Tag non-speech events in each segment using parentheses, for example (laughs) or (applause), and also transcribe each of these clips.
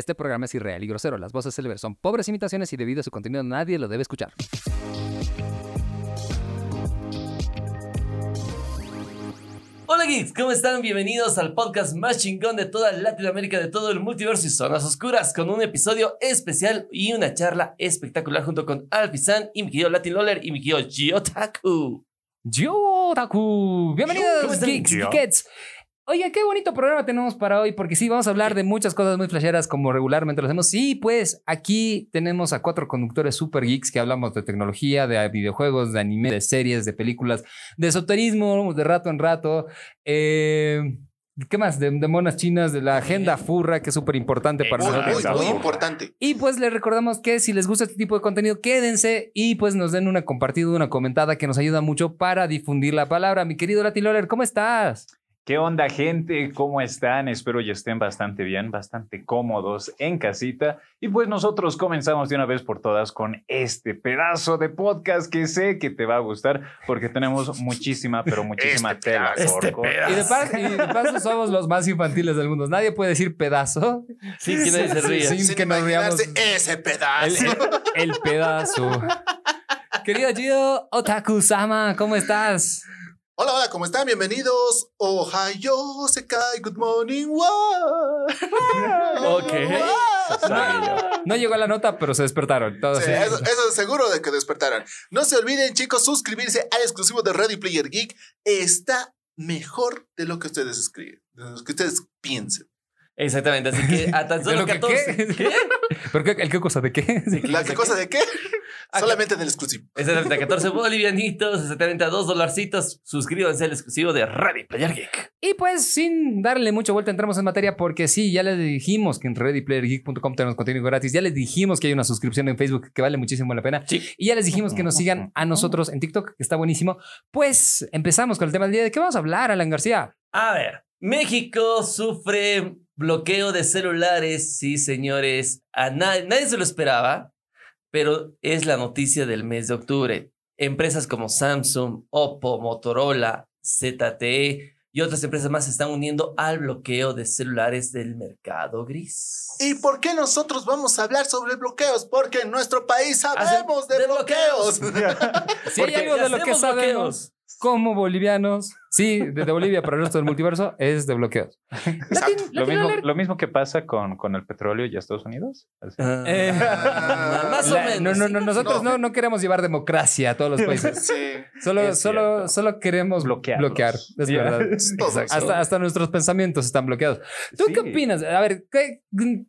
Este programa es irreal y grosero. Las voces célebres son pobres imitaciones y debido a su contenido nadie lo debe escuchar. Hola geeks, ¿cómo están? Bienvenidos al podcast más chingón de toda Latinoamérica, de todo el multiverso y zonas oscuras, con un episodio especial y una charla espectacular junto con Alfizan y mi querido Latin Loller y mi querido Giotaku. Yo, Taku. ¿Cómo Bienvenidos, geeks, Yo. geekets. Oye, qué bonito programa tenemos para hoy, porque sí, vamos a hablar de muchas cosas muy flasheras como regularmente lo hacemos. Sí, pues aquí tenemos a cuatro conductores super geeks que hablamos de tecnología, de videojuegos, de anime, de series, de películas, de esoterismo, de rato en rato. Eh, ¿Qué más? De, de monas chinas, de la agenda furra, que es súper importante para nosotros. muy, muy importante. Y pues les recordamos que si les gusta este tipo de contenido, quédense y pues nos den una compartida, una comentada que nos ayuda mucho para difundir la palabra. Mi querido Latin Loller, ¿cómo estás? ¿Qué onda, gente? ¿Cómo están? Espero ya estén bastante bien, bastante cómodos en casita. Y pues nosotros comenzamos de una vez por todas con este pedazo de podcast que sé que te va a gustar porque tenemos muchísima, pero muchísima Este tela. pedazo. Este pedazo. Y de, par- y de paso somos los más infantiles del mundo. Nadie puede decir pedazo. Sí, que nadie se ríe. Sí, Sin que nos riamos. ese El, pedazo. el- el pedazo. (laughs) Querido Gio Otaku-sama, ¿cómo estás? Hola, hola, ¿cómo están? Bienvenidos. Ohio, Sekai, Good Morning, world. (laughs) Ok. (laughs) No llegó a la nota, pero se despertaron. Todos Sí, eso, eso es seguro de que despertaron. No se olviden, chicos, suscribirse al exclusivo de Ready Player Geek. Está mejor de lo que ustedes escriben, de lo que ustedes piensen. Exactamente, así que a tan (laughs) ¿De solo lo que 14. qué? ¿Pero qué, el qué cosa de qué? ¿La qué cosa de qué? Solamente en el exclusivo. Exactamente, a 14 bolivianitos, exactamente a 2 dolarcitos. Suscríbanse al exclusivo de Ready Player Geek. Y pues sin darle mucha vuelta entramos en materia porque sí, ya les dijimos que en readyplayergeek.com tenemos contenido gratis, ya les dijimos que hay una suscripción en Facebook que vale muchísimo la pena Sí. y ya les dijimos que nos sigan a nosotros en TikTok, que está buenísimo. Pues empezamos con el tema del día. ¿De qué vamos a hablar, Alan García? A ver, México sufre bloqueo de celulares, sí, señores. A nadie, nadie se lo esperaba, pero es la noticia del mes de octubre. Empresas como Samsung, Oppo, Motorola, ZTE y otras empresas más se están uniendo al bloqueo de celulares del mercado gris. ¿Y por qué nosotros vamos a hablar sobre bloqueos? Porque en nuestro país sabemos de, de bloqueos. Si hay (laughs) Porque algo de lo que sabemos bloqueos. Como bolivianos, sí, desde Bolivia para el resto del multiverso, es de bloqueos. Exacto. Lo mismo, lo mismo que pasa con, con el petróleo y Estados Unidos. Ah, Eh, (laughs) más o La- menos. no, no, no, nosotros no, no queremos llevar democracia a todos los países. Sí. Solo, Es solo, solo queremos Bloquearlos. bloquear. Es Ya. verdad. (laughs) Hasta, hasta nuestros pensamientos están bloqueados. ¿Tú Sí. qué opinas? A ver, ¿qué-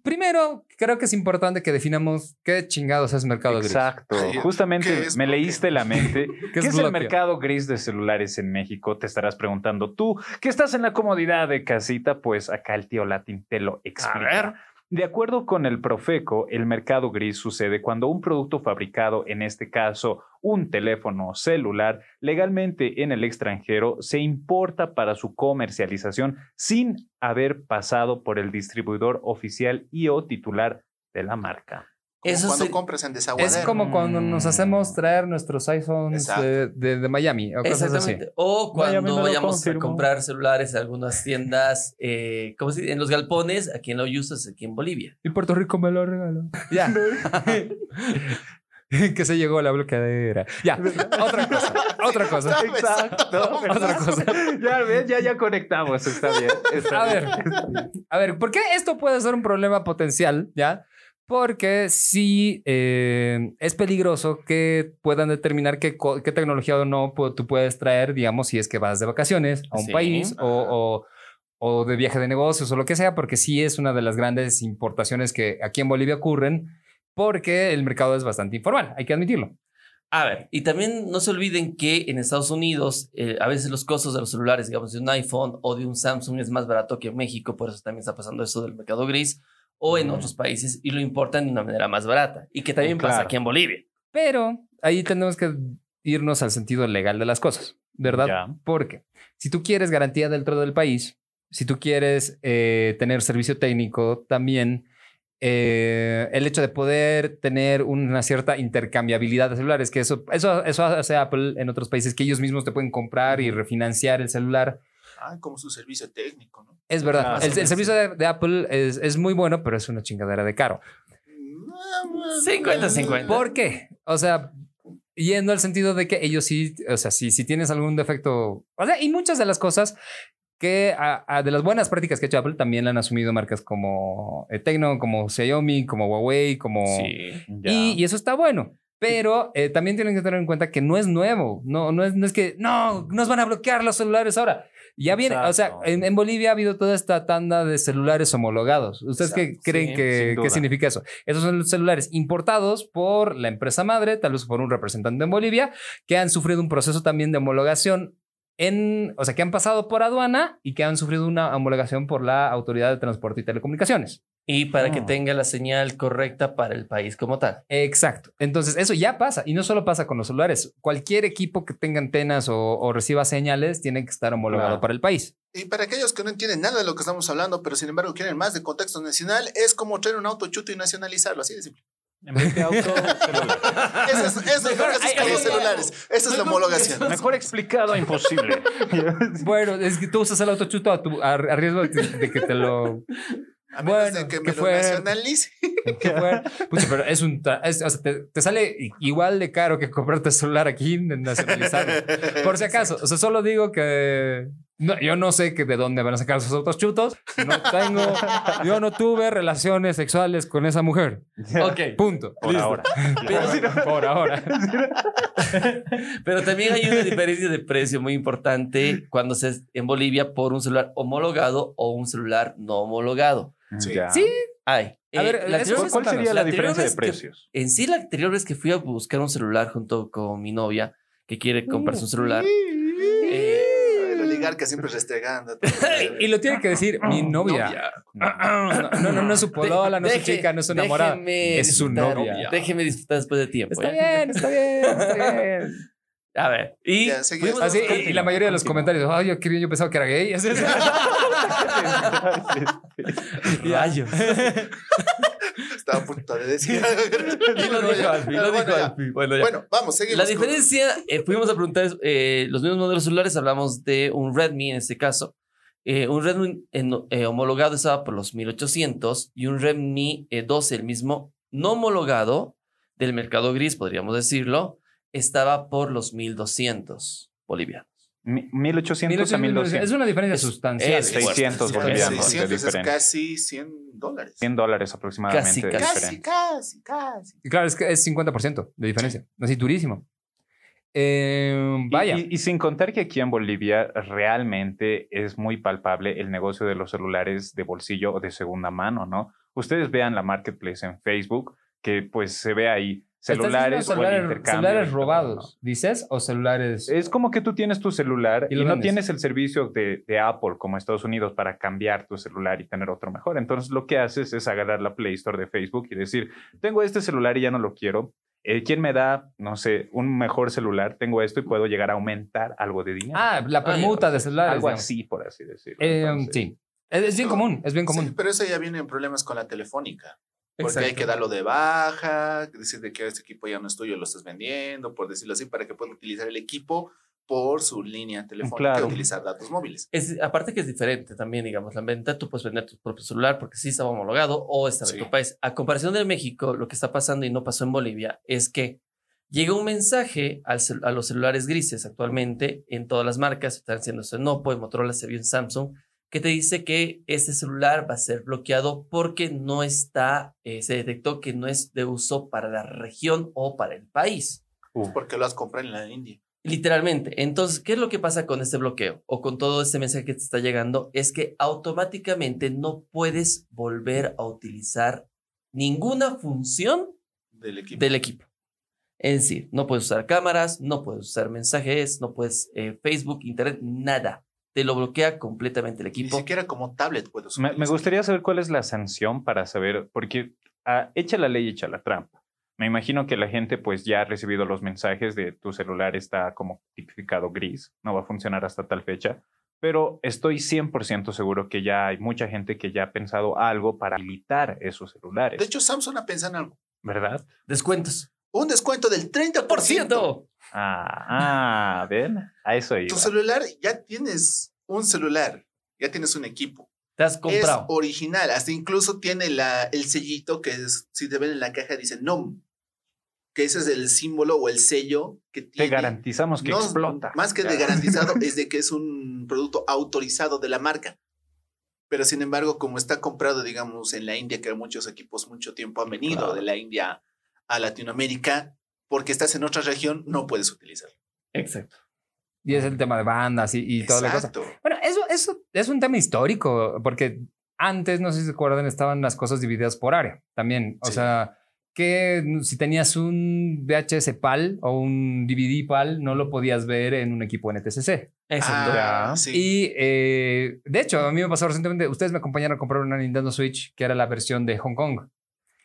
primero creo que es importante que definamos qué chingados es mercado gris. Exacto. Ay, ¿qué Justamente es me bloqueo? leíste la mente. (laughs) ¿Qué es, el bloqueo? mercado gris de celulares en México? Te estarás preguntando tú, que estás en la comodidad de casita, pues acá el tío Latin te lo explica. De acuerdo con el Profeco, el mercado gris sucede cuando un producto fabricado, en este caso un teléfono celular, legalmente en el extranjero, se importa para su comercialización sin haber pasado por el distribuidor oficial y o titular de la marca. Como Eso cuando se- compras en desaguadero. Es como cuando nos hacemos traer nuestros iPhones de, de- de Miami o cosas así. Exactamente. O cuando vayamos a comprar celulares en algunas tiendas, eh, ¿cómo se dice? En los galpones, aquí en lo usas, aquí en Bolivia. Y Puerto Rico me lo regaló. Ya. (laughs) que se llegó a la bloqueadera. Ya. Otra cosa. (laughs) Otra cosa. Exacto. Otra cosa. Ya ves, ya, ya conectamos. Está bien. está A bien. ver, a ver, ¿por qué esto puede ser un problema potencial? ¿Ya? Porque sí eh, es peligroso que puedan determinar qué, qué tecnología o no tú puedes traer, digamos, si es que vas de vacaciones a un Sí. país o, o- o de viaje de negocios o lo que sea, porque sí es una de las grandes importaciones que aquí en Bolivia ocurren, porque el mercado es bastante informal, hay que admitirlo. A ver, y también no se olviden que en Estados Unidos eh, a veces los costos de los celulares, digamos, de un iPhone o de un Samsung es más barato que en México, por eso también está pasando eso del mercado gris, o en Mm. otros países y lo importan de una manera más barata, y que también pasa aquí en Bolivia. Pero ahí tenemos que irnos al sentido legal de las cosas, ¿verdad? Ya. Porque si tú quieres garantía dentro del país, si tú quieres eh, tener servicio técnico también, eh, el hecho de poder tener una cierta intercambiabilidad de celulares, que eso, eso, eso hace Apple en otros países, que ellos mismos te pueden comprar y refinanciar el celular. Ay, como su servicio técnico, ¿no? Es verdad. Ah, el, el servicio de, de Apple es, es muy bueno, pero es una chingadera de caro. 50-50. ¿Por qué? O sea, yendo al sentido de que ellos sí, o sea, si, si tienes algún defecto, o sea, y muchas de las cosas que a- a- de las buenas prácticas que ha hecho Apple también la han asumido marcas como eh, Tecno, como Xiaomi, como Huawei, como... Sí. Y, y eso está bueno. Pero eh, también tienen que tener en cuenta que no es nuevo. No, no, es, no es que no, nos van a bloquear los celulares ahora. Ya viene, o sea, en, en Bolivia ha habido toda esta tanda de celulares homologados. ¿Ustedes qué creen sí, que qué significa eso? Esos son los celulares importados por la empresa madre, tal vez por un representante en Bolivia, que han sufrido un proceso también de homologación en, o sea, que han pasado por aduana y que han sufrido una homologación por la Autoridad de Transporte y Telecomunicaciones. Y para que Ah. tenga la señal correcta para el país como tal. Exacto. Entonces, eso ya pasa. Y no solo pasa con los celulares. Cualquier equipo que tenga antenas o, o reciba señales tiene que estar homologado Claro. para el país. Y para aquellos que no entienden nada de lo que estamos hablando, pero sin embargo quieren más de contexto nacional, es como traer un auto chuto y nacionalizarlo, así de simple. En vez de auto, celular. Eso es, eso es, Mejor- eso es ay, con ay, los celulares. Esa es la homologación. Mejor explicado, imposible. (laughs) Bueno, es que tú usas el auto chuto a, tu- a- a riesgo de, de que te lo... A menos Bueno, de que que me lo fue- nacionalice. (laughs) que. (laughs) Pucha, pero es un... es- o sea, te, te sale igual de caro que comprarte celular aquí en nacionalizarlo. (laughs) Por si acaso. O sea, solo digo que... no, yo no sé que de dónde van a sacar esos autos chutos. No tengo... Yo no tuve relaciones sexuales con esa mujer. (laughs) Ok. Punto. Por Listo. ahora. (laughs) Por ahora. (laughs) Pero también hay una diferencia de precio muy importante cuando se es en Bolivia por un celular homologado o un celular no homologado. Sí. Ya. Sí, Hay. A ver, la eso- anterior ¿Cuál, vez- cuál sería la diferencia de que- precios? en sí, la anterior vez que fui a buscar un celular junto con mi novia que quiere comprarse un celular. eh, El oligarca siempre restregando. (laughs) Y lo tiene que decir mi novia. No, no, no, no es su polola, no es su chica, no es su enamorada. déjeme Es su novia. Déjeme disfrutar después de tiempo. Está ¿ya? bien, está bien, está bien. (laughs) A ver. Y Ya, fuimos Así, y, y la mayoría de los comentarios, ay, yo, qué bien, yo pensaba que era gay. (laughs) Así. (laughs) Rayos. (laughs) Estaba a punto de decir. Y lo dijo Alfie, lo Pero dijo bueno, ya. Alfie. Bueno, ya. Bueno, vamos, seguimos. La diferencia, eh, fuimos a preguntar eh, los mismos modelos celulares, hablamos de un Redmi en este caso. Eh, un Redmi en- eh, homologado estaba por los 1800 y un Redmi eh, 12, el mismo no homologado del mercado gris, podríamos decirlo, estaba por los 1200 bolivianos. Mi- 1800 a 1200. Es una diferencia Es- sustancial. es- 600 Sí, bolivianos de 600 es casi 100 dólares. 100 dólares aproximadamente Casi, casi. Casi, casi, casi. Y Claro, es que es 50% de diferencia. Así durísimo. Eh, Y- vaya. Y, y sin contar que aquí en Bolivia realmente es muy palpable el negocio de los celulares de bolsillo o de segunda mano, ¿no? Ustedes vean la marketplace en Facebook, que pues se ve ahí ¿Estás celulares o el celulares, intercambio. robados, dices, o celulares. ¿no? Es como que tú tienes tu celular Y y, no tienes el servicio de, de Apple como Estados Unidos para cambiar tu celular y tener otro mejor. Entonces lo que haces es agarrar la Play Store de Facebook y decir, tengo este celular y ya no lo quiero. Eh, ¿Quién me da, no sé, un mejor celular? Tengo esto y puedo llegar a aumentar algo de dinero. Ah, la permuta de celulares. algo digamos. así, por así decirlo. Eh, Entonces, sí. Es, es bien común, es bien común. Sí, pero eso ya viene en problemas con la telefónica. Porque Exacto. hay que darlo de baja, decir de que este equipo ya no es tuyo, lo estás vendiendo, por decirlo así, para que puedan utilizar el equipo por su línea telefónica Claro. utilizar datos móviles. Es, aparte que es diferente también, digamos, la venta, tú puedes vender tu propio celular porque sí estaba homologado o estaba Sí. en tu país. A comparación de México, lo que está pasando y no pasó en Bolivia es que llega un mensaje al a los celulares grises actualmente en todas las marcas, están haciendo Oppo, en Motorola, se vio en Samsung, que te dice que este celular va a ser bloqueado porque no está, eh, se detectó que no es de uso para la región o para el país. Porque lo has comprado en la India. Literalmente. Entonces, ¿qué es lo que pasa con este bloqueo o con todo este mensaje que te está llegando? Es que automáticamente no puedes volver a utilizar ninguna función Del equipo. del equipo. Es decir, no puedes usar cámaras, no puedes usar mensajes, no puedes eh, Facebook, Internet, nada. Te lo bloquea completamente el Ni equipo. siquiera como tablet puedes Me, me gustaría saber cuál es la sanción para saber, porque ah, echa la ley, echa la trampa. Me imagino que la gente pues ya ha recibido los mensajes de tu celular está como tipificado gris, no va a funcionar hasta tal fecha, pero estoy 100% seguro que ya hay mucha gente que ya ha pensado algo para habilitar esos celulares, De hecho, Samsung ha pensado en algo. ¿verdad? Descuentos. Un descuento del 30%. ¡Por ciento! Ah, ah, ven, a eso iba. Tu celular ya tienes un celular, ya tienes un equipo. Te has comprado. Es original, hasta incluso tiene la, el sellito que es, si te ven en la caja dice NOM, que ese es el símbolo o el sello que Te tiene. garantizamos que No, explota. Más que de garantizado es de (laughs) que es un producto autorizado de la marca. Pero sin embargo, como está comprado, digamos, en la India, que muchos equipos mucho tiempo han venido Claro. de la India a Latinoamérica, porque estás en otra región, no puedes utilizarlo. Exacto. Y es el tema de bandas y, y toda la cosa. Exacto. Bueno, eso, eso es un tema histórico, porque antes, no sé si se acuerdan, estaban las cosas divididas por área también. O Sí. sea, que si tenías un VHS PAL o un DVD PAL, no lo podías ver en un equipo NTCC. Exacto. Ah, sí. Y eh, de hecho, a mí me pasó recientemente, ustedes me acompañaron a comprar una Nintendo Switch que era la versión de Hong Kong.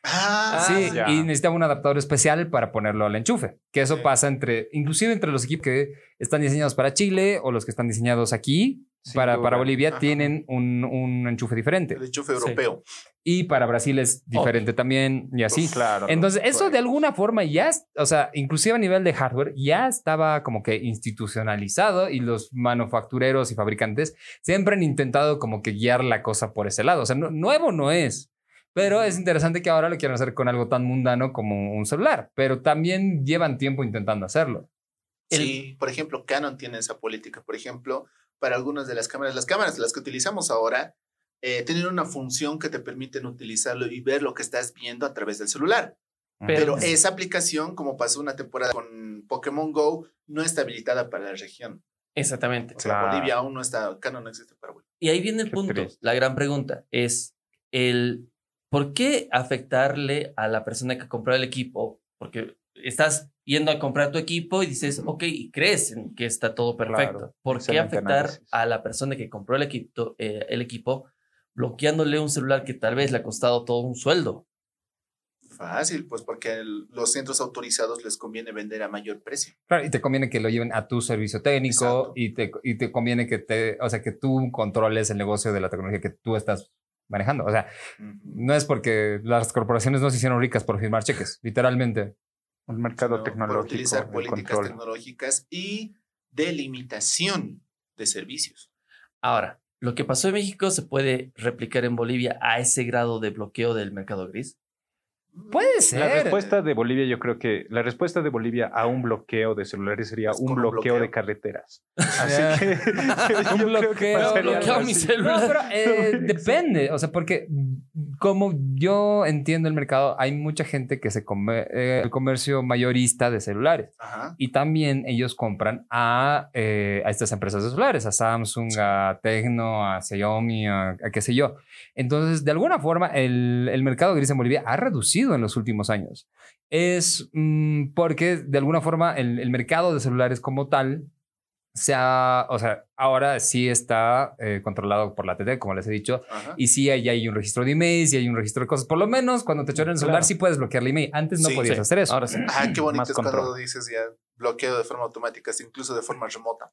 Ah, sí, ya. y necesitaba un adaptador especial para ponerlo al enchufe. Que eso Sí. pasa entre, inclusive entre los equipos que están diseñados para Chile o los que están diseñados aquí para, para Bolivia, Ajá. tienen un, un enchufe diferente. el enchufe Sí. europeo. Y para Brasil es diferente también y así. Claro. Entonces, eso Correcto. de alguna forma ya, es- o sea, inclusive a nivel de hardware, ya estaba como que institucionalizado y los manufactureros y fabricantes siempre han intentado como que guiar la cosa por ese lado. O sea, no- nuevo no es, pero es interesante que ahora lo quieran hacer con algo tan mundano como un celular, pero también llevan tiempo intentando hacerlo. El- Sí, por ejemplo, Canon tiene esa política. Por ejemplo, para algunas de las cámaras, las cámaras, las que utilizamos ahora, eh, tienen una función que te permiten utilizarlo y ver lo que estás viendo a través del celular. Pero- Pero esa aplicación, como pasó una temporada con Pokémon Go, no está habilitada para la región. Exactamente. O sea, Claro. Bolivia aún no está, Canon no existe para Bolivia. Y ahí viene el Qué punto. triste. La gran pregunta es el ¿por qué afectarle a la persona que compró el equipo? Porque estás yendo a comprar tu equipo y dices, ok, y crees en que está todo perfecto. Claro, ¿Por qué afectar análisis. a la persona que compró el equipo, eh, el equipo bloqueándole un celular que tal vez le ha costado todo un sueldo? Fácil, pues porque el- los centros autorizados les conviene vender a mayor precio. Claro, y te conviene que lo lleven a tu servicio técnico Exacto. y te, y te conviene que te, o sea, que tú controles el negocio de la tecnología que tú estás manejando. O sea, no es porque las corporaciones no se hicieron ricas por firmar cheques, literalmente. El mercado ¿no? tecnológico. Por utilizar políticas control. tecnológicas y de limitación de servicios. Ahora, lo que pasó en México se puede replicar en Bolivia a ese grado de bloqueo del mercado gris. Puede ser. La respuesta de Bolivia, yo creo que la respuesta de Bolivia a un bloqueo de celulares sería un bloqueo, bloqueo. de carreteras. (laughs) Así que (laughs) Un que bloqueo, bloqueo mi celular. No, pero eh, depende, o sea, porque como yo entiendo el mercado, hay mucha gente que se come eh, el comercio mayorista de celulares Ajá. y también ellos compran a, eh, a estas empresas de celulares, a Samsung, a Tecno, a Xiaomi, a, a qué sé yo. Entonces, de alguna forma, el, el mercado gris en Bolivia ha reducido en los últimos años. Es mm, porque de alguna forma el, el mercado de celulares como tal se ha, o sea, ahora sí está eh, controlado por la TT, como les he dicho, Ajá. y sí hay, hay un registro de emails y hay un registro de cosas. Por lo menos cuando te choran el celular Claro. sí puedes bloquear el email. Antes no Sí, podías sí. hacer eso. Ahora sí. Ah, qué bonito Más es cuando dices ya bloqueo de forma automática, incluso de forma remota.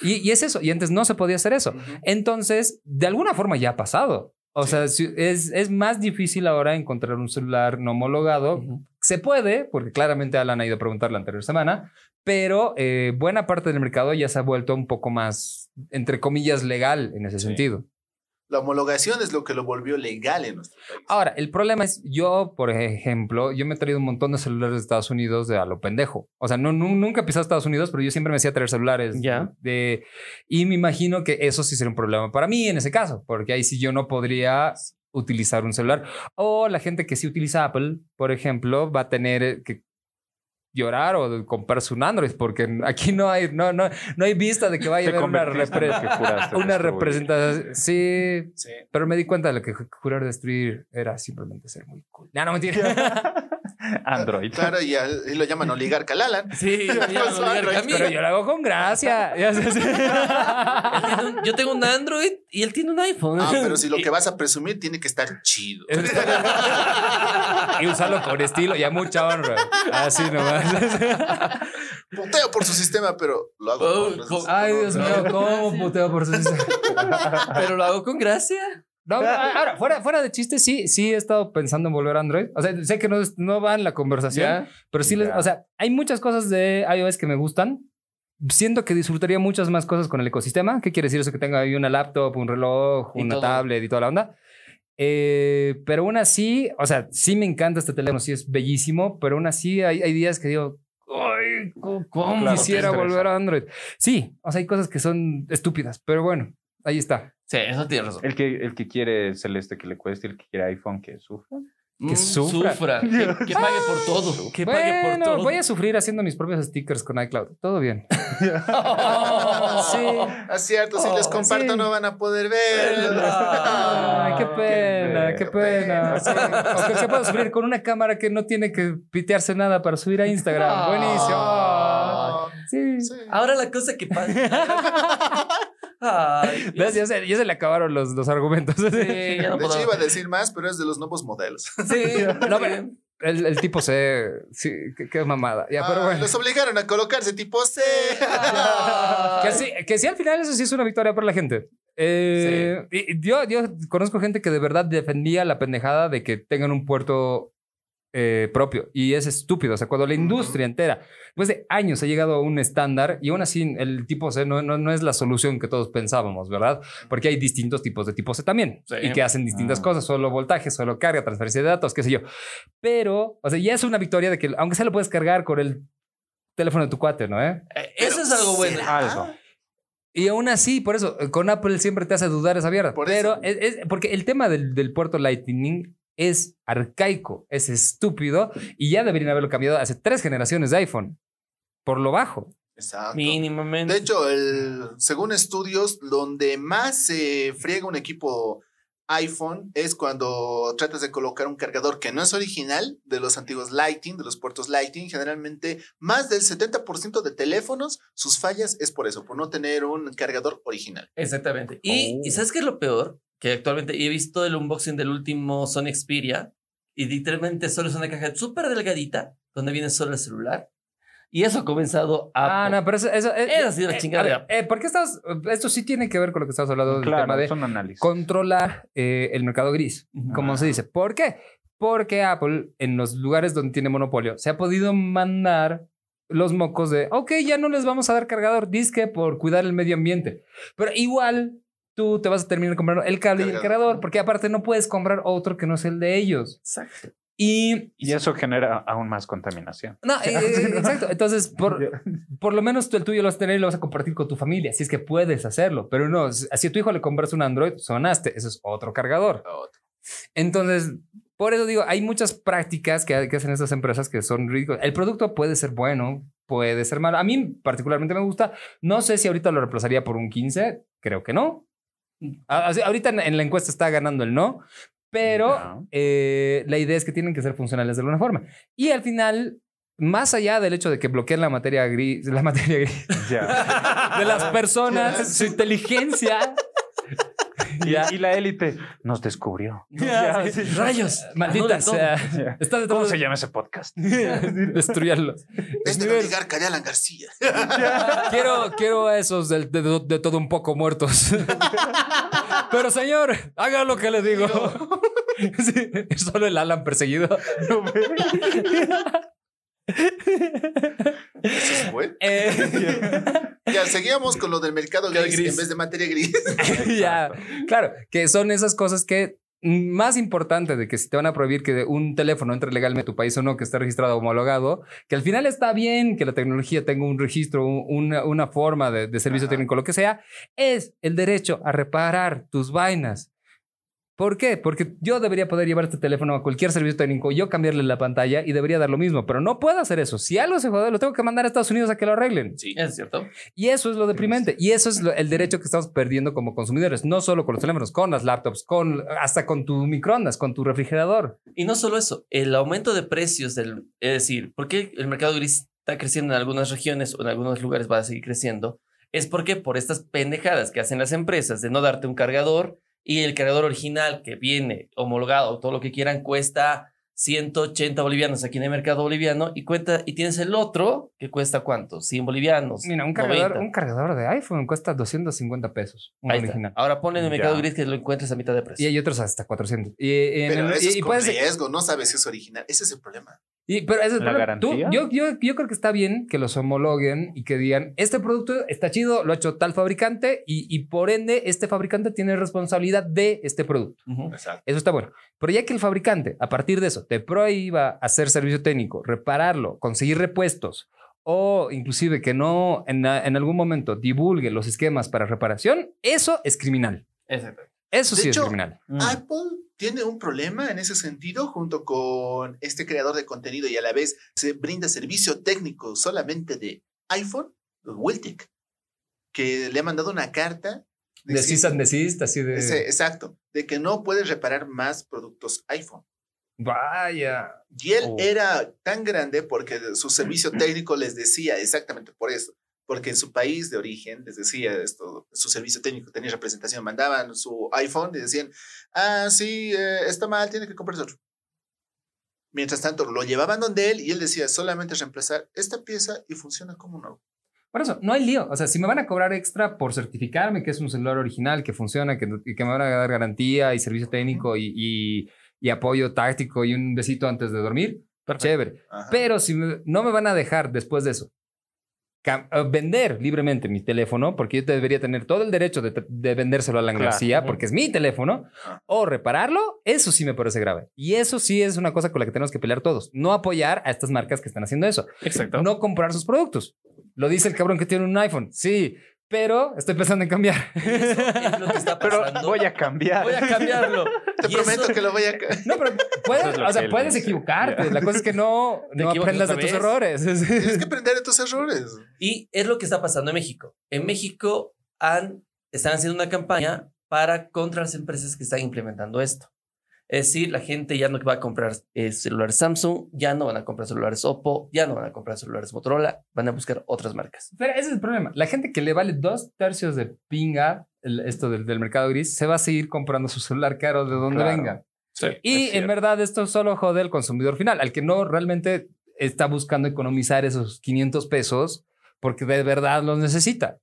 Y, y es eso. Y antes no se podía hacer eso. Ujú. Entonces, de alguna forma ya ha pasado. O sea, si- es, es más difícil ahora encontrar un celular no homologado. Se puede, porque claramente Alan ha ido a preguntar la anterior semana, pero eh, buena parte del mercado ya se ha vuelto un poco más, entre comillas, legal en ese Sí. sentido. La homologación es lo que lo volvió legal en nuestro país. Ahora, el problema es, yo, por ejemplo, yo me he traído un montón de celulares de Estados Unidos de a lo pendejo. O sea, no, nu- nunca he pisado Estados Unidos, pero yo siempre me hacía traer celulares. Ya. De, y me imagino que eso sí sería un problema para mí en ese caso, porque ahí sí yo no podría utilizar un celular. O la gente que sí utiliza Apple, por ejemplo, va a tener que llorar o comprarse un Android, porque aquí no hay, no, no, no hay vista de que vaya a haber una, repre- representación. Sí, Sí. pero me di cuenta de lo que ju- jurar destruir era simplemente ser muy cool. No, no, mentira. (laughs) (laughs) Android. Claro, y, al- y lo llaman oligarca Lalan. Sí, Android, (laughs) Android. Pero yo lo hago con gracia. (laughs) Yo tengo un Android y él tiene un iPhone. Ah, pero si lo que vas a presumir tiene que estar chido. y usarlo con estilo, ya mucha honra. Así nomás. Puteo por su sistema, pero lo hago Oh, con- con- Ay, Dios mío, cómo puteo por su Pero lo hago con gracia. No, (laughs) ahora, fuera, fuera de chiste, sí, sí he estado pensando en volver a Android. O sea, sé que no, no va en la conversación, pero sí, les- o sea, hay muchas cosas de iOS que me gustan. siento que disfrutaría muchas más cosas con el ecosistema. ¿Qué quiere decir eso? Que tenga ahí una laptop, un reloj, Y una todo. tablet y toda la onda. Eh, pero aún así, o sea, sí me encanta este teléfono, sí es bellísimo, pero aún así hay, hay días que digo, ay, ¿cómo Claro, quisiera volver a Android? Sí, o sea, hay cosas que son estúpidas, pero bueno, ahí está. Sí, eso tiene razón. El que, el que quiere celeste que le cueste, el que quiere iPhone que sufra. que Mm, sufra. (laughs) Que, que pague por todo. Que pague por todo. voy a sufrir haciendo mis propios stickers con iCloud. Todo bien. (laughs) sí. Es cierto, si Oh, les comparto sí. no van a poder ver. Ay, qué pena, qué qué pena. pena. Sí. O que se pueda subir con una cámara que no tiene que pitearse nada para subir a Instagram. Ah. Buenísimo. Ah, Sí. sí. Ahora la cosa que pasa. (laughs) Ay. (laughs) Ya se, ya se le acabaron los, los argumentos. Sí, (laughs) ya no De hecho, iba a decir más, pero es de los nuevos modelos. Sí, (laughs) No, pero el, el tipo C, sí, qué, qué mamada. Ya, pero Ah, bueno. Los obligaron a colocarse tipo C. Que sí, que sí, al final eso sí es una victoria para la gente. Eh, y yo, yo conozco gente que de verdad defendía la pendejada de que tengan un puerto eh, propio. Y es estúpido. O sea, cuando la industria entera, después de años, ha llegado a un estándar y aún así el tipo C no, no, no es la solución que todos pensábamos, ¿verdad? Porque hay distintos tipos de tipo C también Sí. y que hacen distintas Ah. cosas, solo voltaje, solo carga, transferencia de datos, qué sé yo. Pero, o sea, ya es una victoria de que, aunque sea lo puedes cargar con el teléfono de tu cuate, ¿no? ¿Eh? Eh, Eso es algo bueno. ¿será? Algo. Y aún así, por eso, con Apple siempre te hace dudar esa mierda. Por Pero es, es- porque el tema del, del puerto Lightning es arcaico, es estúpido y ya deberían haberlo cambiado hace tres generaciones de iPhone. Por lo bajo. Exacto. Mínimamente. De hecho, el, según estudios, donde más se friega un equipo iPhone es cuando tratas de colocar un cargador que no es original de los antiguos Lighting, de los puertos Lighting. Generalmente, más del 70% de teléfonos, sus fallas es por eso, por no tener un cargador original. Exactamente. Y, Oh. y ¿sabes qué es lo peor? Que actualmente he visto el unboxing del último Sony Xperia y literalmente solo es una caja súper delgadita donde viene solo el celular. Y eso ha comenzado a... Ah, no, pero eso... eso es, sí es la chingada. a ver, eh, ¿Por qué estás...? Esto sí tiene que ver con lo que estabas hablando del tema Claro, de es un análisis. controlar eh, el mercado gris, como se dice. ¿Por qué? Porque Apple, en los lugares donde tiene monopolio, se ha podido mandar los mocos de, ok, ya no les vamos a dar cargador, disque por cuidar el medio ambiente. Pero igual tú te vas a terminar comprando el cable y el Cargador. porque aparte no puedes comprar otro que no es el de ellos. Exacto. Y... Y eso genera aún más contaminación. No, (laughs) eh, exacto. Entonces, por, por lo menos tú el tuyo lo vas a tener y lo vas a compartir con tu familia, si es que puedes hacerlo. Pero no, si si a tu hijo le compras un Android, sonaste, eso es otro cargador. Entonces, por eso digo, hay muchas prácticas que, que hacen estas empresas que son ridículas. El producto puede ser bueno, puede ser malo. A mí particularmente me gusta. No sé si ahorita lo reemplazaría por un 15, creo que no. Ahorita en- la encuesta está ganando el no, pero Ya. eh, la idea es que tienen que ser funcionales de alguna forma. Y al final, más allá del hecho de que bloqueen la materia gris, la materia gris Ya. (laughs) de las personas, su inteligencia. (laughs) Y, y la élite nos descubrió. (laughs) Ya, sí. Rayos. Maldita sea. (laughs) Está de ¿Cómo se llama ese podcast? Destruyanlos. Este va a llegar Callalan García. Quiero, quiero a esos de, de- de todo un poco muertos. Pero señor, haga lo que le digo. Sí, solo el Alan perseguido. Eso es bueno. Eh, (laughs) Ya, seguíamos con lo del mercado gris, gris. en vez de materia gris. (laughs) ya, claro, que son esas cosas que más importante de que si te van a prohibir que un teléfono entre legalmente a tu país o no, que esté registrado homologado, que al final está bien que la tecnología tenga un registro, un- una, una forma de, de servicio Ajá. técnico, lo que sea, es el derecho a reparar tus vainas. ¿Por qué? Porque yo debería poder llevar este teléfono a cualquier servicio técnico, yo cambiarle la pantalla y debería dar lo mismo, pero no puedo hacer eso. Si algo se jode, lo tengo que mandar a Estados Unidos a que lo arreglen. Sí. Es cierto. Y eso es lo deprimente. Y eso es lo- el derecho que estamos perdiendo como consumidores. No solo con los teléfonos, con las laptops, con hasta con tu microondas, con tu refrigerador. Y no solo eso, el aumento de precios del, es decir, ¿por qué el mercado gris está creciendo en algunas regiones o en algunos lugares va a seguir creciendo? Es porque por estas pendejadas que hacen las empresas de no darte un cargador y el cargador original que viene homologado, todo lo que quieran, cuesta 180 bolivianos aquí en el mercado boliviano y cuenta y tienes el otro que cuesta cuánto? 100 bolivianos. Mira, un cargador, 90. un cargador de iPhone cuesta 250 pesos. Un Ahí está. original. Ahora ponle en el mercado Ya. gris que lo encuentres a mitad de precio. Y hay otros hasta 400. Y, y en Pero eso y- es y con puedes- riesgo, no sabes si es original. Ese es el problema. Y, pero ese es el ¿La. Tú- garantía? yo, yo, yo creo que está bien que los homologuen y que digan, este producto está chido, lo ha hecho tal fabricante y, y por ende este fabricante tiene responsabilidad de este producto. Exacto. Eso está bueno. Pero ya que el fabricante, a partir de eso, te prohíba hacer servicio técnico, repararlo, conseguir repuestos o inclusive que no en, en algún momento divulgue los esquemas para reparación, eso es criminal. Exacto. Eso De sí hecho, es criminal. Mm. Apple tiene un problema en ese sentido junto con este creador de contenido y a la vez se brinda servicio técnico solamente de iPhone, Wiltic, que le ha mandado una carta and desist, así de... Ese- exacto, de que no puede reparar más productos iPhone. Vaya. Y él Oh. era tan grande porque su servicio (clears throat) técnico les decía exactamente por eso. Porque en su país de origen les decía esto, su servicio técnico tenía representación, mandaban su iPhone y decían, ah, sí, eh, está mal, tiene que comprarse otro. Mientras tanto, lo llevaban donde él y él decía, solamente reemplazar esta pieza y funciona como nuevo. Por eso, no hay lío. O sea, si me van a cobrar extra por certificarme que es un celular original, que funciona, que, que me van a dar garantía y servicio técnico y, y- y apoyo táctico y un besito antes de dormir, chévere. Ajá. Pero si me- no me van a dejar después de eso vender libremente mi teléfono, porque yo debería tener todo el derecho de, de vendérselo a la Claro. García, porque es mi teléfono, o repararlo, eso sí me parece grave. Y eso sí es una cosa con la que tenemos que pelear todos. No apoyar a estas marcas que están haciendo eso. Exacto. No comprar sus productos. Lo dice el cabrón que tiene un iPhone. Sí, pero estoy pensando en cambiar. (laughs) Eso es lo que está Pero pasando. voy a cambiar. Voy a cambiarlo. (laughs) Te Y prometo eso- que lo voy a... No, pero puedes, es o sea, puedes equivocarte. La cosa es que no, (laughs) no aprendas de tus errores. Tienes que aprender de tus errores. Y es lo que está pasando en México. En México han, están haciendo una campaña para contra las empresas que están implementando esto. Es decir, la gente ya no va a comprar eh, celulares Samsung, ya no van a comprar celulares Oppo, ya no van a comprar celulares Motorola, van a buscar otras marcas. Pero ese es el problema. La gente que le vale dos tercios de pinga el- esto del, del mercado gris se va a seguir comprando su celular caro de donde Claro. venga. Sí, Y en verdad esto solo jode al consumidor final, al que no realmente está buscando economizar esos 500 pesos porque de verdad los necesita.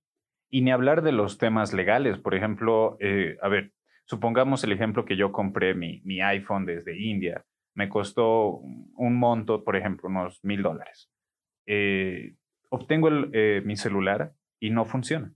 Y ni hablar de los temas legales. Por ejemplo, eh, a ver, supongamos el ejemplo que yo compré mi, iPhone desde India. Me costó un monto, por ejemplo, unos mil dólares. Eh, obtengo el, eh, mi celular y no funciona.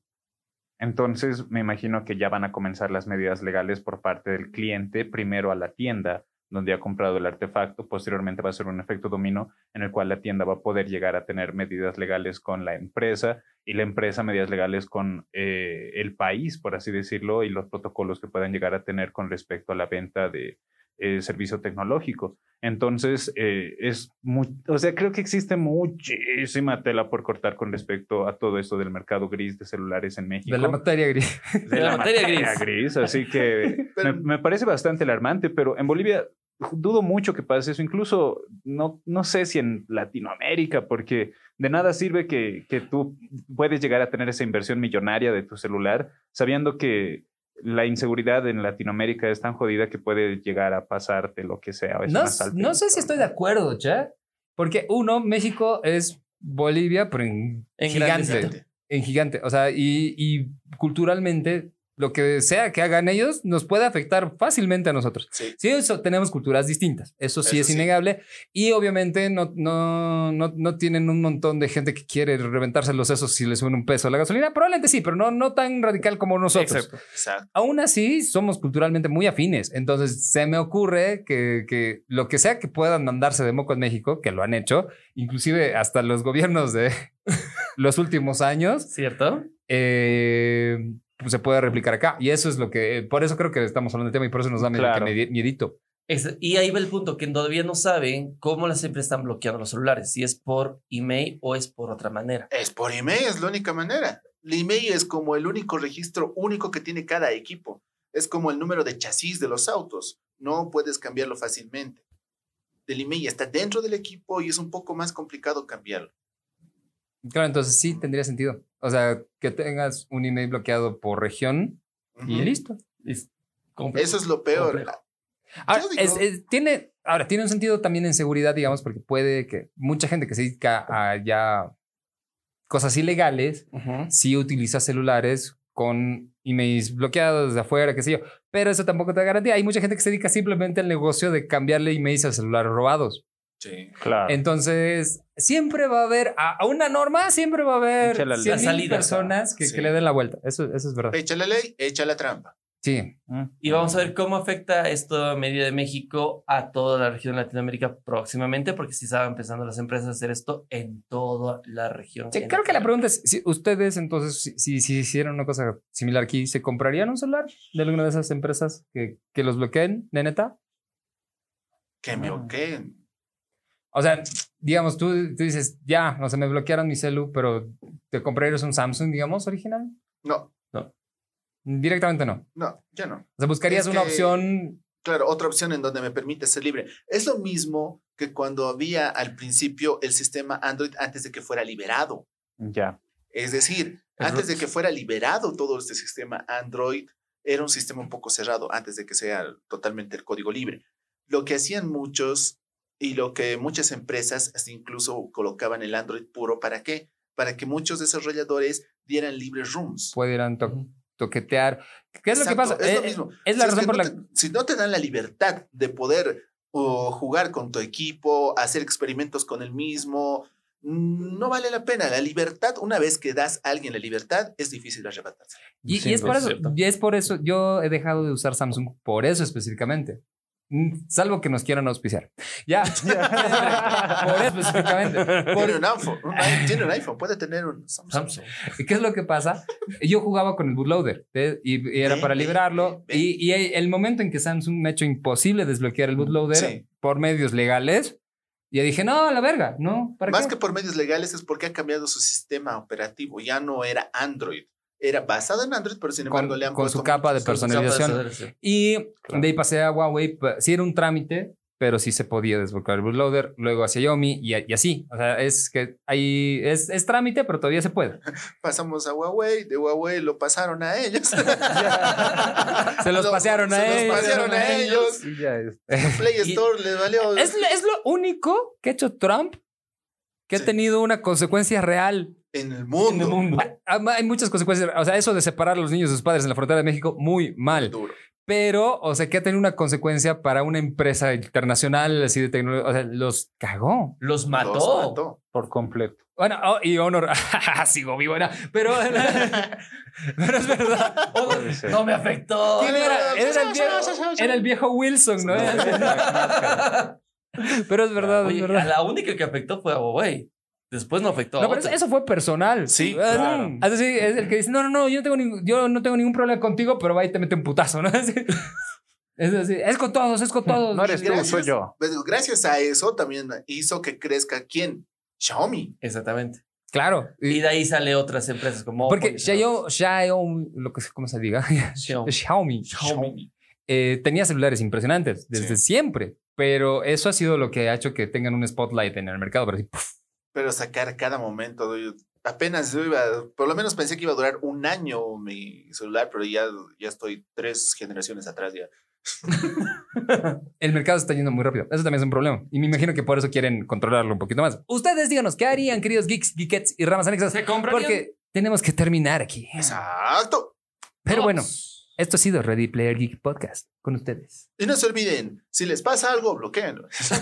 Entonces, me imagino que ya van a comenzar las medidas legales por parte del cliente, primero a la tienda donde ha comprado el artefacto, posteriormente va a ser un efecto dominó en el cual la tienda va a poder llegar a tener medidas legales con la empresa y la empresa medidas legales con eh, el país, por así decirlo, y los protocolos que puedan llegar a tener con respecto a la venta de eh, servicio tecnológico. Entonces, eh, es muy, o sea, creo que existe muchísima tela por cortar con respecto a todo esto del mercado gris de celulares en México. De la materia gris. De la materia gris. Así que Pero- (laughs) me, me parece bastante alarmante, pero en Bolivia dudo mucho que pase eso. Incluso no, no sé si en Latinoamérica, porque de nada sirve que, que tú puedes llegar a tener esa inversión millonaria de tu celular, sabiendo que la inseguridad en Latinoamérica es tan jodida que puede llegar a pasarte lo que sea. No, no sé si estoy de acuerdo, che. Porque uno, México es Bolivia, pero en, En gigante. En gigante. O sea, y, y culturalmente, lo que sea que hagan ellos nos puede afectar fácilmente a nosotros. Sí. Sí, eso, tenemos culturas distintas. Eso sí Eso es sí. innegable. Y obviamente no, no, no, no tienen un montón de gente que quiere reventarse los sesos si les suben un peso a la gasolina. Probablemente sí, pero no, no tan radical como nosotros. Exacto. Exacto. Aún así, somos culturalmente muy afines. Entonces, se me ocurre que, que lo que sea que puedan mandarse de moco en México, que lo han hecho, inclusive hasta los gobiernos de (laughs) los últimos años, ¿Cierto? eh, se puede replicar acá. Y eso es lo que, por eso creo que estamos hablando del tema y por eso nos da medio Claro. miedito. Y ahí va el punto, que todavía no saben cómo las empresas están bloqueando los celulares, si es por email o es por otra manera. Es por email, es la única manera. El email es como el único registro único que tiene cada equipo. Es como el número de chasis de los autos. No puedes cambiarlo fácilmente. El email está dentro del equipo y es un poco más complicado cambiarlo. Claro, entonces sí tendría sentido. O sea, que tengas un email bloqueado por región y Ujú. listo. Es. Eso es lo peor. Complejo. Ahora, Yo digo- es- es- tiene, ahora, tiene un sentido también en seguridad, digamos, porque puede que mucha gente que se dedica a ya cosas ilegales, sí utiliza celulares con emails bloqueados de afuera, qué sé yo. Pero eso tampoco te da garantía. Hay mucha gente que se dedica simplemente al negocio de cambiarle emails a celulares robados. Sí. Claro. Entonces, siempre va a haber, a, a una norma, siempre va a haber Échale la 100 mil salida. personas que, Sí. que le den la vuelta. Eso, eso es verdad. Echa la ley, echa la trampa. Sí. Y vamos a ver cómo afecta esto a medida de México a toda la región de Latinoamérica próximamente, porque si estaban empezando las empresas a hacer esto en toda la región. Sí, creo que la pregunta es, si ustedes entonces, si, si, si hicieran una cosa similar aquí, ¿se comprarían un celular de alguna de esas empresas que, que los bloqueen, de neta? Que me Ah. bloqueen. O sea, digamos, tú, tú dices, ya, o sea, me bloquearon mi celu, pero ¿te comprarías un Samsung, digamos, original? No, Directamente no. no, ya no. O sea, buscarías Es una que- opción Claro, otra opción en donde me permite ser libre. Es lo mismo que cuando había al principio el sistema Android antes de que fuera liberado. Ya. Es decir, El antes de que fuera liberado todo este sistema Android, era un sistema un poco cerrado antes de que sea totalmente el código libre. Lo que hacían muchos y lo que muchas empresas incluso colocaban el Android puro, ¿para qué? Para que muchos desarrolladores dieran libres rooms. pudieran to- toquetear. ¿Qué es lo que Exacto, pasa? Es Eh, lo mismo. Es la Si razón que por no la te- si no te dan la libertad de poder o jugar con tu equipo, hacer experimentos con el mismo, no vale la pena. La libertad, una vez que das a alguien la libertad, es difícil arrebatarse. Y, Sin y es por eso, y es por eso, yo he dejado de usar Samsung por eso específicamente. Mm, Salvo que nos quieran auspiciar. Ya. (laughs) por eso específicamente. Tiene Por- un iPhone, un i- tiene un iPhone, puede tener un Samsung. Samsung. ¿Y ¿Qué es lo que pasa? Yo jugaba con el bootloader ¿ves? y, y era para ve. Y, y el momento en que Samsung me ha hecho imposible desbloquear el bootloader Sí. por medios legales, ya dije, no, a la verga, no, ¿para Más qué? que por medios legales es porque ha cambiado su sistema operativo. Ya no era Android. Era basado en Android, pero sin Con- embargo le han con puesto su capa de personalización. Y de ahí pasé a Huawei. Sí era un trámite, pero sí se podía desbloquear el bootloader. Luego a Xiaomi y, y así. O sea, es que ahí es, es trámite, pero todavía se puede. (laughs) Pasamos a Huawei, de Huawei lo pasaron a ellos. (laughs) Se los (laughs) Lo- pasearon a se los ellos. pasearon a ellos. Ya es. Play Y- Store les valió. Es, lo- es lo único que ha hecho Trump que Sí. ha tenido una consecuencia real en el mundo. en el mundo. Hay muchas consecuencias. O sea, eso de separar a los niños de sus padres en la frontera de México, muy mal. Duro. Pero, o sea, que ha tenido una consecuencia para una empresa internacional así de tecnología. O sea, los cagó. Los mató. Los mató. Por completo. Bueno, oh, y Honor, (laughs) sigo vivo, era, pero, (laughs) pero es verdad. Honor-. No me afectó. ¿Quién era? Era el viejo, era el viejo Wilson, ¿no? (laughs) Pero es verdad, Oye, es a verdad. la única que afectó fue a Huawei. Después no afectó a No, pero eso, fue personal. Sí, Ah, claro. no. Así es el que dice, no, no, no, yo no tengo, ningún, yo no tengo ningún problema contigo, pero va y te mete un putazo, ¿no? Así. (laughs) Es así, es con todos, es con todos. No eres tú, Gracias. soy yo. Pues, gracias a eso también hizo que crezca quién? Xiaomi. Exactamente. Claro. Y de ahí sale otras empresas como Porque Xiaomi, Xiaomi, lo que ¿cómo se diga? Xiaomi. Xiaomi. Xiaomi. eh, tenía celulares impresionantes desde siempre, pero eso ha sido lo que ha hecho que tengan un spotlight en el mercado. Pero así, puf, Pero sacar cada momento. doy- Apenas yo iba, por lo menos pensé que iba a durar un año mi celular, pero ya, ya estoy tres generaciones atrás ya. (laughs) el mercado se está yendo muy rápido. Eso también es un problema. Y me imagino que por eso quieren controlarlo un poquito más. Ustedes díganos, ¿qué harían, queridos geeks, geekettes y ramas anexas? ¿Se comprarían? Porque tenemos que terminar aquí. Exacto. Pero bueno. Esto ha sido Ready Player Geek Podcast con ustedes. Y no se olviden, si les pasa algo, bloqueenlo. (laughs)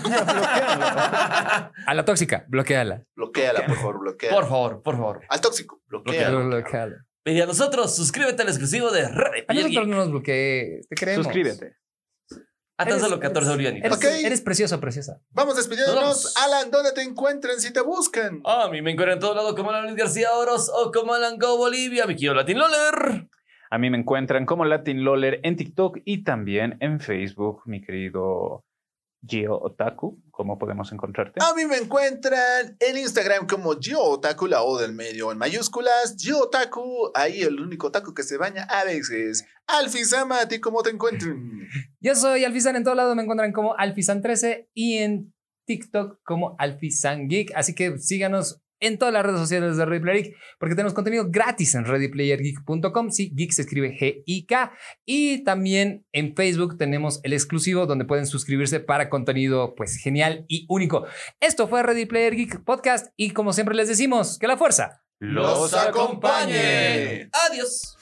A la tóxica, bloqueala. Bloqueala, por favor, bloqueala. Por favor, por favor. Al tóxico, bloquealo. Bloqueala. Y a nosotros, suscríbete al exclusivo de Ready A Player nosotros Geek. no nos bloquees. Te queremos. Suscríbete. A tan solo 14 bolivianitos. Eres, Ok. eres precioso, preciosa. Vamos Nos despidiéndonos. vamos. Alan, ¿dónde te encuentran si te buscan? A mí me encuentran en todo lado como Alan Luis García Oros o como Alan Go Bolivia, mi querido Latin Loller. A mí me encuentran como Latin Loller en TikTok y también en Facebook, mi querido Gio Otaku. ¿Cómo podemos encontrarte? A mí me encuentran en Instagram como GioOtaku, la O del medio en mayúsculas. GioOtaku, ahí el único otaku que se baña a veces. Alfisama, ¿a ti cómo te encuentran? (laughs) Yo soy Alfizan en todo lado, me encuentran como Alfizan13 y en TikTok como Alfizan Geek. Así que síganos en todas las redes sociales de Ready Player Geek porque tenemos contenido gratis en readyplayergeek.com. Sí, Geek se escribe G-I-K. Y también en Facebook tenemos el exclusivo donde pueden suscribirse para contenido pues genial y único. Esto fue Ready Player Geek Podcast y como siempre les decimos, que la fuerza Los acompañe. Adiós.